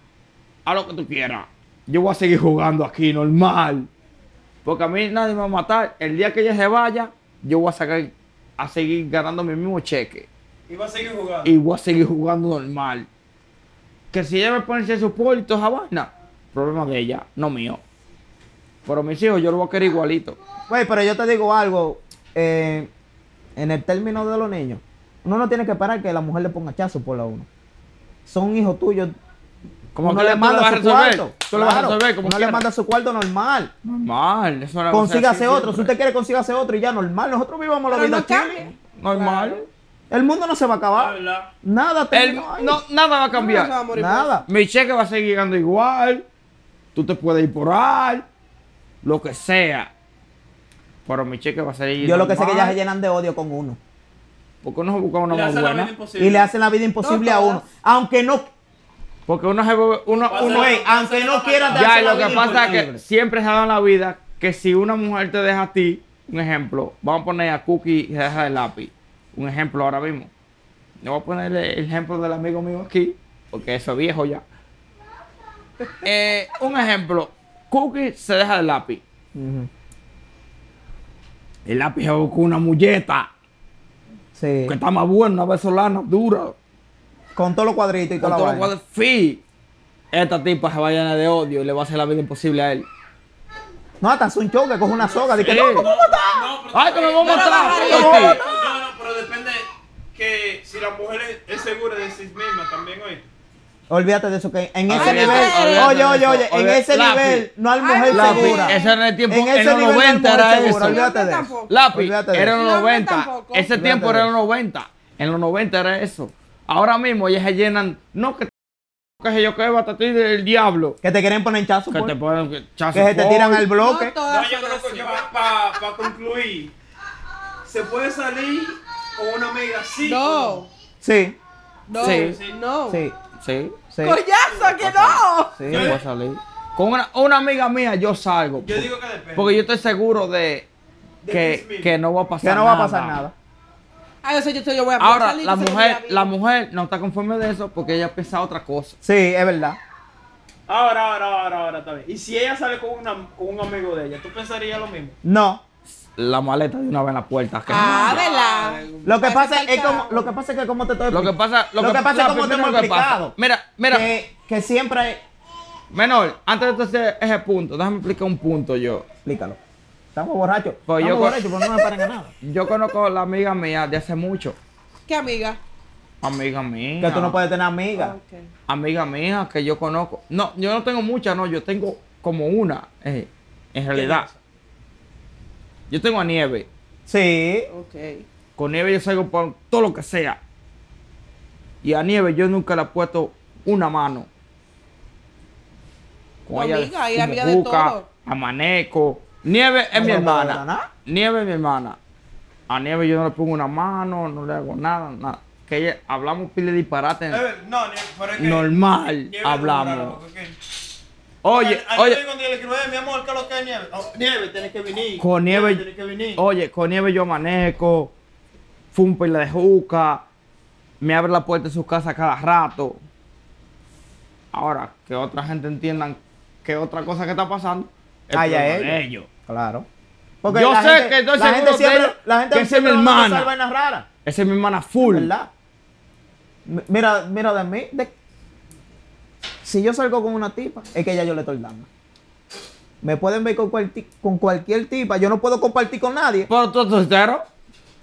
A lo que tú quieras. Yo voy a seguir jugando aquí, normal. Porque a mí nadie me va a matar. El día que ella se vaya, yo voy a sacar, a seguir ganando mi mismo cheque. Y vas a seguir jugando. Y voy a seguir jugando normal. Que si ella me pone ese soporte y toda esa vaina, problema de ella, no mío. Pero mis hijos yo lo voy a querer igualito. Güey, pero yo te digo algo. eh, en el término de los niños, uno no tiene que esperar que la mujer le ponga chazo por la uno. Son hijos tuyos. Como uno que le tú lo vas manda a su resolver. cuarto. Tú lo vas a Claro, resolver como uno le manda su cuarto normal. Normal, eso no Consígase otro. Si usted quiere, consígase otro y ya normal. Nosotros vivamos la Pero vida no. Normal. El mundo no se va a acabar. Nada. El- no, nada va a No se va a cambiar. morir Nada. Mi cheque va a seguir llegando igual. Tú te puedes ir por ahí. Lo que sea. Pero mi cheque va a seguir Yo lo que sé es que ya se llenan de odio con uno. Porque uno se busca una Le más buena. Y le hacen la vida imposible No a uno. Aunque no. Porque uno se uno, uno, la- aunque no quiera Ya, lo que pasa es que siempre se ha dado en la vida que si una mujer te deja a ti, un ejemplo, vamos a poner a Cookie y se deja el lápiz. Un ejemplo ahora mismo. Yo voy a poner el ejemplo del amigo mío aquí, porque eso es viejo ya. Eh, un ejemplo, Cookie se deja el lápiz. El lápiz se buscó una mulleta, Sí. que está más buena, una venezolana, dura. Con todos los cuadritos y Con toda la todos los fi. esta tipa se va a llenar de odio y le va a hacer la vida imposible a él. No, hasta hace un choque, coge una soga. Dice, Sí. no, ¿cómo No, está? no, ¡Ay, que me voy a matar! No, no, pero depende que si la mujer es, segura de sí misma también, oye. Olvídate de eso, que en ese nivel, eso, oye, oye, oye, eso. en ese Lápiz. nivel no hay Ay, mujer lápiz. segura. Ese era el tiempo, En en, ese los nivel no hay 90 mujer era segura, eso. olvídate de eso. Lápiz, Olvídate de era en eso. los No, 90. tampoco. Ese tiempo era en eso. los 90. En los 90 era eso. Ahora mismo ellas se llenan, no que que yo que del diablo. Que te quieren poner chazo, Que por- te ponen que se te tiran al bloque. No No, yo creo que para concluir, se puede salir con una amiga sí. No, Sí, no, Sí. no. sí, Sí, sí. Coñazo, que no. sí. yo voy a salir. Con una, una amiga mía yo salgo. Yo digo que depende. Porque yo estoy seguro de De que, que no va a pasar Que no va a pasar nada. Ay, eso yo, yo voy a Ahora, salir, la mujer, la mujer no está conforme de eso porque ella piensa otra cosa. Sí, es verdad. Ahora, ahora, ahora, ahora, está bien. Y si ella sale con, una, con un amigo de ella, ¿tú pensarías lo mismo? No. La maleta de una vez en la puerta. que- Ah, ¿verdad? Lo que pasa es como, lo que pasa es que como te estoy Lo que pasa, lo Lo que pasa es como te hemos explicado. Mira, mira, que, que siempre hay... menor, antes de hacer ese punto, déjame explicar un punto yo. Explícalo. Estamos borrachos. Pues yo Estamos co- borrachos, pero no me paren a nada. Yo conozco a la amiga mía de hace mucho. ¿Qué amiga? Amiga mía. Que tú no puedes tener amiga. Amiga mía que yo conozco. No, yo no tengo muchas, no, yo tengo como una, eh, en realidad. Yo tengo a Nieve. Sí. Ok. Con Nieve yo salgo por todo lo que sea. Y a Nieve yo nunca le he puesto una mano. Tu amiga, y amiga de todo. Amaneco. Nieve es mi No, hermana. Nieve es mi hermana. A Nieve yo no le pongo una mano, no le hago nada, nada. Que ella, hablamos pile de disparate. A no, pero es que- Normal Nieve hablamos. porque Oye, oye, yo cuando yo le escribo, "Eh, mi amor, ¿qué es lo que es nieve? Oh, nieve, tienes que venir. Con nieve- tienes que venir. Oye, con nieve yo amanezco, fumo pila de juca, me abre la puerta de su casa cada rato. Ahora, que otra gente entiendan que otra cosa que está pasando es Allá problema de ellos. ellos. Claro. Yo sé gente- que estoy la gente siempre, la gente que es siempre mi hermana. vainas raras. Esa es mi hermana full. ¿Verdad? Mira, mira de mí. de- Si yo salgo con una tipa, es que ya yo le estoy dando. Me pueden ver con, cualti- con cualquier tipa. Yo no puedo compartir con nadie. Pero tú soltero.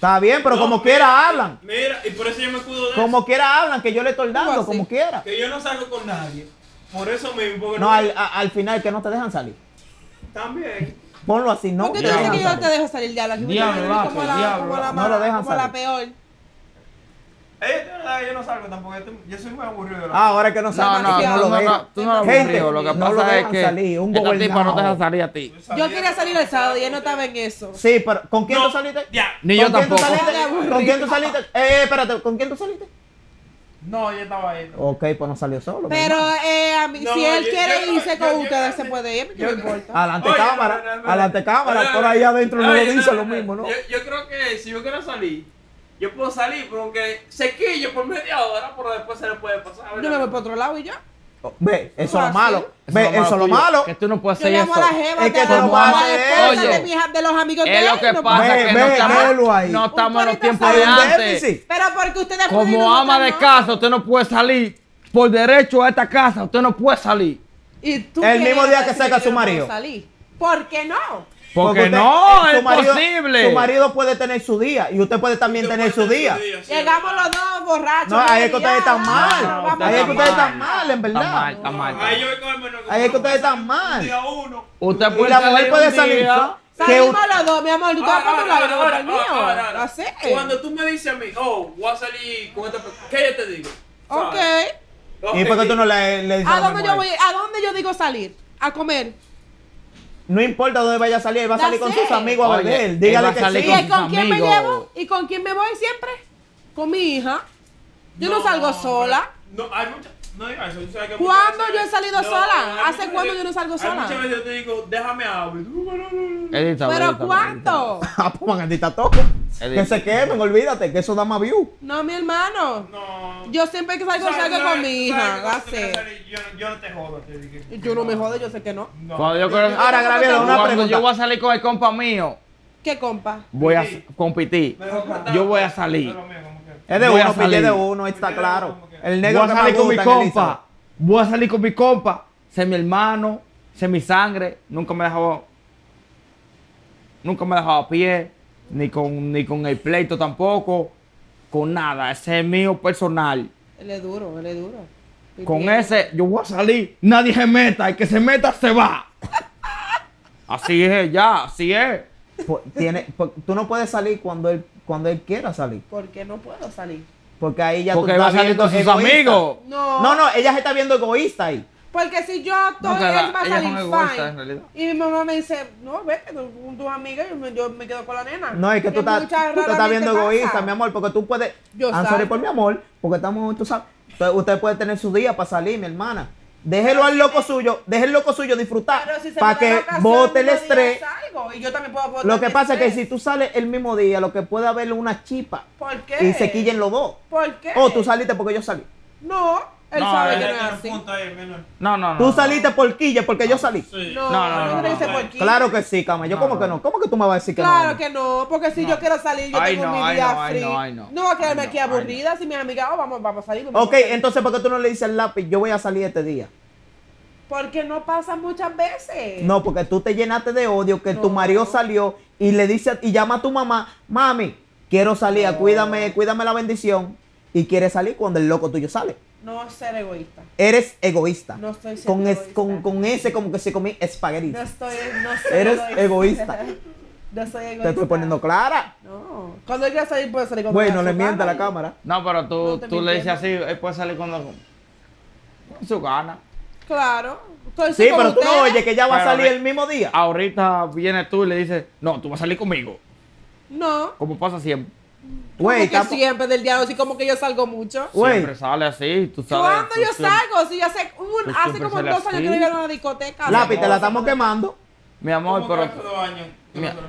Está bien, pero No, como mira, quiera hablan. Mira, y por eso yo me cuido de Como quiera hablan, que yo le estoy dando, como quiera. Que yo no salgo con nadie. Por eso mismo. Porque No, al, a- al final que no te dejan salir. También. Ponlo así, no ¿Por qué tú dices que yo no salir. te dejo salir diablo? Diablo, lápiz, la, diablo, como la, no lo dejan como la salir. peor. Eh, verdad, yo no salgo tampoco. Yo, soy muy aburrido. Ah, ahora que no No, saben. no, no lo no, no, tú no lo Gente, aburrido. Lo que no pasa es que salir, un esta tipa no te deja salir a ti. Yo quería salir el sábado y él no estaba en eso. Sí, pero ¿con quién No, tú saliste? Ya. Ni yo ¿Con quién tú tampoco. ¿Con quién tú saliste? Eh, espérate, ¿con quién tú saliste? No, yo estaba ahí. Ok, pues no salió solo. Pero eh, a mí, No, si él yo- quiere yo- irse yo- con yo- ustedes, yo- se puede ir, ¿qué yo- me importa? Adelante cámara, no, no, no, adelante no. cámara, por ahí adentro no lo dice no, lo no, mismo, ¿no? Yo creo que si yo quiero salir, yo puedo salir, pero aunque se quille por media hora, pero después se le puede pasar. Yo me voy por otro lado y ya. Ve, eso es lo malo. Ve, eso es lo malo. Que tú no puedes hacer eso. la jeva Es que no vas a hacer de, los amigos de Es lo él, que no pasa que estamos, velo ahí. no estamos en los tiempos de antes. Pero porque ustedes Como ama de casa, usted no puede salir. Por derecho a esta casa, usted no puede salir. Y tú El mismo día que saca su marido. salir. ¿Por qué no? Porque, usted- no, eh, es marido- posible. Su marido puede tener su día y usted puede también tener su día. sí. Llegamos los dos borrachos. No, ahí es que ustedes están mal. vamos usted Ahí es que ustedes están mal, en Está mal, verdad. está mal. está Ahí mal. yo voy con el menor. Ahí es que ustedes están mal. Un día uno. Usted Y puede la mujer puede salir. día. Salimos los dos, mi amor. Tú te vas para tu lado y para el mío. ahora, ahora. Así. Cuando tú me dices a mí, oh, voy a salir con esta persona, ¿qué yo te digo? Ok. ¿Y por qué tú no le, le dices ¿A a la dónde yo mujer? voy? ¿A dónde yo digo salir? A comer. No importa dónde vaya a salir, él va a salir con sus amigos a beber. Dígale que salir ¿Y sí. con con sus quién me amigos. llevo? ¿Y con quién me voy siempre? Con mi hija. Yo no, salgo sola. No, hay muchas. No eso. tú sabes que ¿Cuándo yo he salido No, sola? hay ¿Hace cuándo yo no salgo sola? Muchas veces yo te digo, déjame hablar. no, no, no. Edita, ¿Pero edita, cuánto? Ah, pues maldita toco. Edita. Que se quemen, olvídate, que eso da más view. No, mi hermano. No. Yo siempre que salgo, ¿Sabes- salgo con mi hija. Yo, yo no te jodo. Te dije. Y Yo no me jode, yo sé que no. No. Cuando yo quiero- Ahora, Gabriela, una pregunta. yo voy a salir con el compa mío, ¿Qué compa? voy a competir. Yo voy a salir. Es de Voy a uno, pille salir. de uno, está claro. El negro Voy que a me salir con mi compa. voy a salir con mi compa, sé mi hermano, sé mi sangre, nunca me dejaba, nunca me dejaba a pie, ni con, ni con el pleito tampoco, con nada, ese es mío personal. Él es duro, él es duro. Con ese yo voy a salir, nadie se meta, el que se meta se va. Así es, ya, así es. Po- tiene, po- tú no puedes salir cuando él, cuando él quiera salir. ¿Por qué no puedo salir? Porque ahí ya Porque tú va a estás salir viendo con sus egoísta. amigos. No. No, no, ella se está viendo egoísta ahí. Porque si yo estoy, No, la- él va a salir fine. Y mi mamá me dice, no, vete con tus amigas yo me quedo con la nena. No, es que tú estás, tú estás viendo egoísta, pasa. mi amor, porque tú puedes. Yo sorry por mi amor, porque estamos, tú sabes. Usted, usted puede tener su día para salir, mi hermana. Déjelo al loco suyo, deje el loco suyo disfrutar Pero si para que bote el estrés. salgo, y yo también puedo botar Lo que pasa es que si tú sales el mismo día, lo que puede haber una chipa ¿Por qué? y se quillen los dos. ¿Por qué? O tú saliste porque yo salí. No, él No, sabe que no es así. punto ahí, menor. No, no, no. Tú no. saliste por quilla porque yo salí. Sí. No, No, no, no, no. Claro que sí, cama. Yo no. que no. ¿Cómo que tú me vas a decir que Claro no? que no, porque si yo quiero salir, yo Ay, tengo no, mi día free. no, ay, no. No voy a quedarme Ay, aquí no, ay, aburrida si mi amiga, oh, vamos, vamos a salir. vamos a Ok, salir. entonces ¿por qué tú no le dices al lápiz, yo voy a salir este día? Porque no pasa muchas veces. No, porque tú te llenaste de odio que tu No. marido salió y le dice y llama a tu mamá, mami, quiero salir, No. cuídame, cuídame la bendición. Y quiere salir cuando el loco tuyo sale. No ser egoísta. Eres egoísta. No estoy siendo con, es- egoísta. con, con ese como que se comí espagueti. No estoy, no soy Eres egoísta. No soy egoísta. Te estoy poniendo clara. No. Cuando él quiera salir, puede salir con Bueno, le miente a la cámara. No, pero tú, No tú le dices así, él puede salir cuando con su gana. Claro. Estoy Sí, pero tú no oyes que ella va a salir el mismo día. Ahorita viene tú y le dices, no, tú vas a salir conmigo. No. Como pasa siempre. Güey, Como que siempre del diablo, así como que yo salgo mucho. Güey. Siempre sale así, tú sabes. ¿Cuándo tú yo siempre- salgo? Si yo hace, un, hace como dos años así. que no iba a una discoteca. lápiz, te la estamos quemando. Mi amor, ¿Cómo que pero. años?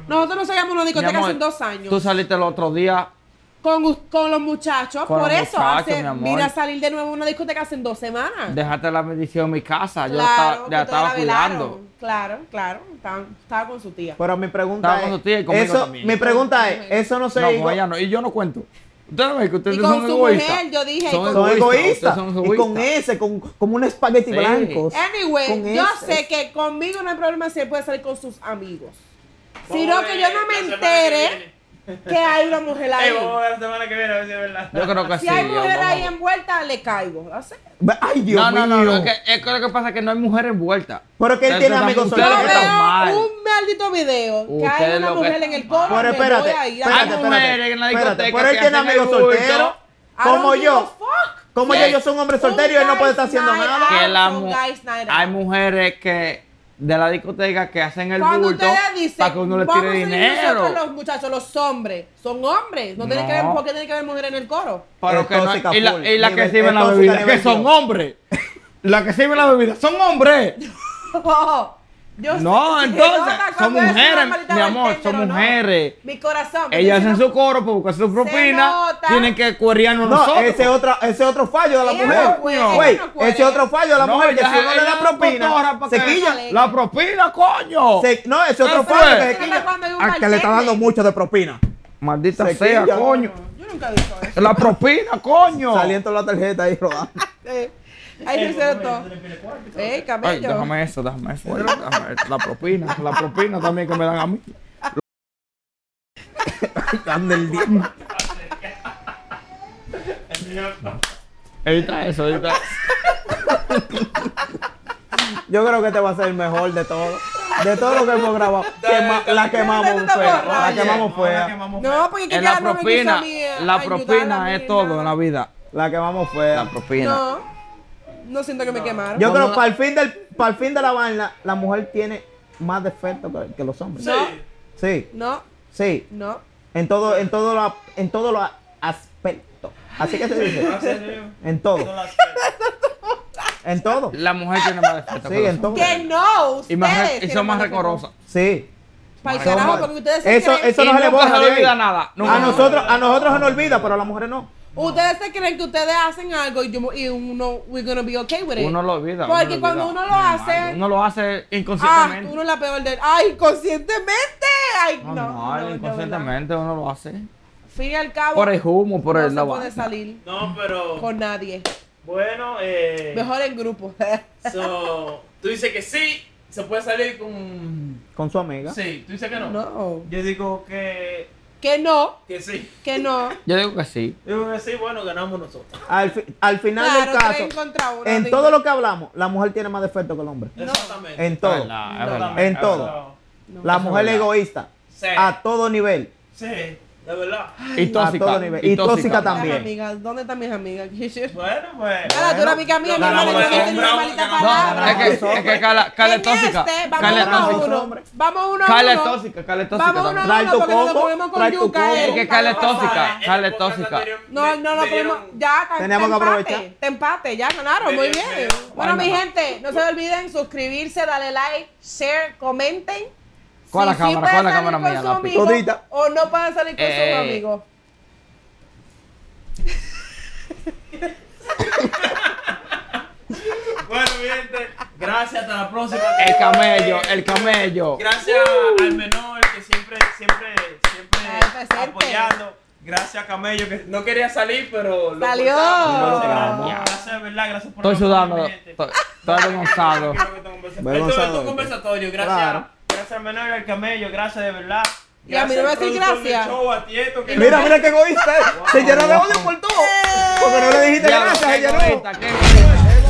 Nosotros no salíamos a una discoteca amor, hace dos años. Tú saliste el otro día. Con, con los muchachos, Con por los eso. muchachos, hace, mi amor. vine a salir de nuevo a una discoteca hace dos semanas. Dejaste la bendición en mi casa. Yo claro, estaba, estaba la velaron. cuidando. Claro, claro. Estaba, estaba con su tía. Pero mi pregunta Estaba es. con su tía y conmigo eso, también. Mi pregunta es, eso no se No, con ella no. Y yo no cuento. Ustedes que ustedes Y con son su egoístas. mujer, yo dije, Son con- son egoístas. egoístas. Y con ese, con, como un espagueti Sí. blancos. Anyway, Con yo ese. sé que conmigo no hay problema si él puede salir con sus amigos. Sino que yo no me entere que hay una mujer ahí. Ey, vamos a ver la semana que viene a ver si es verdad. Yo creo que Si sí. hay yo- mujer vamos- ahí envuelta, le caigo. ¿Así? Ay, Dios No, no, mío. no, no, es que, es que lo que pasa es que no hay mujer envuelta. Pero que él tiene amigos Yo solteros. están mal. veo un maldito video que hay una mujer en el coro. Pero me espérate, voy a ir a- espérate, Hay mujeres en la discoteca pero él tiene amigos solteros. Como yo. Como yo, yo soy un hombre soltero y él no puede estar haciendo nada. hay mujeres que de la discoteca que hacen el Cuando bulto ustedes dicen, para que uno le tire dinero. nosotros los muchachos, los hombres, son hombres. No, tiene No. que ver, ¿por qué tiene que haber mujeres en el coro? Pero Es que no, y la, y la que es la bebida, que son hombres. La que sirven la bebida son hombres. Yo No, sé- entonces, son mujeres, mi amor, son no. mujeres. Mi corazón. Ellas hacen no, su coro para buscar su propina. Tienen que cuerriarnos No, nosotros. ese otro, ese otro fallo de la Ella mujer. no puede. ese otro fallo de la No, mujer que si uno le da propina, se quilla. La propina, coño. Se- no, ese otro fallo que se quilla. Al que le está dando mucho de propina. Maldita Se sea, coño. Yo nunca he visto eso. La propina, coño. Saliendo la tarjeta ahí rodando. Eh, Ahí Ey. Ey, Ay, camello. déjame eso, déjame eso. déjame eso. La propina, la propina también que me dan a mí. Anda el señor- Edita eso, edita eso. Yo creo que este va a ser el mejor de todo. De todo lo que hemos grabado. Quema- la quemamos fea. La quemamos No, la fea. No, porque que la no me quiso a propina, mí, la propina es todo en la vida. La quemamos La fea. propina. No, no siento que me quemaron. Yo creo la- que para el fin del, para el fin de la vaina, la mujer tiene más defectos que, que los hombres. Sí. Sí, No, sí. no. En todo, en todo lo, en todos los aspectos. Así que se dice. ¿En todo. No En todo. La mujer tiene más defectos. Sí, que los en todo. hombres. Que no, Y, más son más recorosas. Sí. Para el carajo, porque ustedes se Eso, creen, eso Y no se le borra se le de ahí. olvida nada. A nosotros, a nosotros se nos olvida, pero a las mujeres no. Ustedes se creen que ustedes hacen algo y, yo, y uno, we're gonna be okay with it. Uno lo olvida. Porque uno lo cuando olvida. uno lo hace, Uno lo hace ah, inconscientemente. uno es la peor del, ay, conscientemente, ay, no, No, no, no, no, inconscientemente uno lo hace. Fin y al cabo, Por el humo, por no el se la puede salir No, pero. con nadie. Bueno, eh. Mejor en grupo. So, tú dices que sí, se puede salir con. Con su amiga. Sí, tú dices que no. No. Yo digo que. Que no, Que sí. que no. Yo digo que sí. Yo digo que sí, bueno, ganamos nosotros. Al, fi- al final Claro, del caso, en digo. todo lo que hablamos, la mujer tiene más defectos que el hombre. Exactamente. En todo. No. En todo. verdad. No. La mujer es egoísta. Sí. A todo nivel. Sí, de verdad. Y tóxica. Y tóxica también. amigas, ¿dónde están mis amigas? Bueno, pues. Nada, tú eres amiga mía, mi Bueno, hermana, no una palabra. Es que, es que es tóxica. vamos Carla es uno a tóxica. uno. hombre. Vamos uno a Carla es uno. tóxica, Carla es tóxica Vamos uno a uno porque nos comemos con yuca. eh. Es que Carla es tóxica. En el Carla es tóxica. No, no, no podemos. Ya, te, Tenemos te que aprovechar. Te empate, ya ganaron, muy bien. Bueno, mi gente, no se olviden suscribirse, darle like, share, comenten. ¿Cuál la cámara? sí ¿Cuál la cámara con mía, amigo Todita. O no pueden salir con Eh. sus amigos. Bueno, mi gente, gracias, hasta la próxima. El camello, el camello. Gracias al menor que siempre, siempre, siempre Ay, apoyando. Gracias a Camello que no quería salir, pero lo Salió. Gracias, de verdad, gracias por Estoy sudando. Estoy avergonzado. Esto es un conversatorio, gracias. Claro. Gracias al menor y al camello, gracias de verdad. Y a mí no me decís gracias. show, a Tieto, que Mira, mira qué egoísta. es. Se llenó de odio por todo. Porque no le dijiste gracias, qué se llenó. egoísta, qué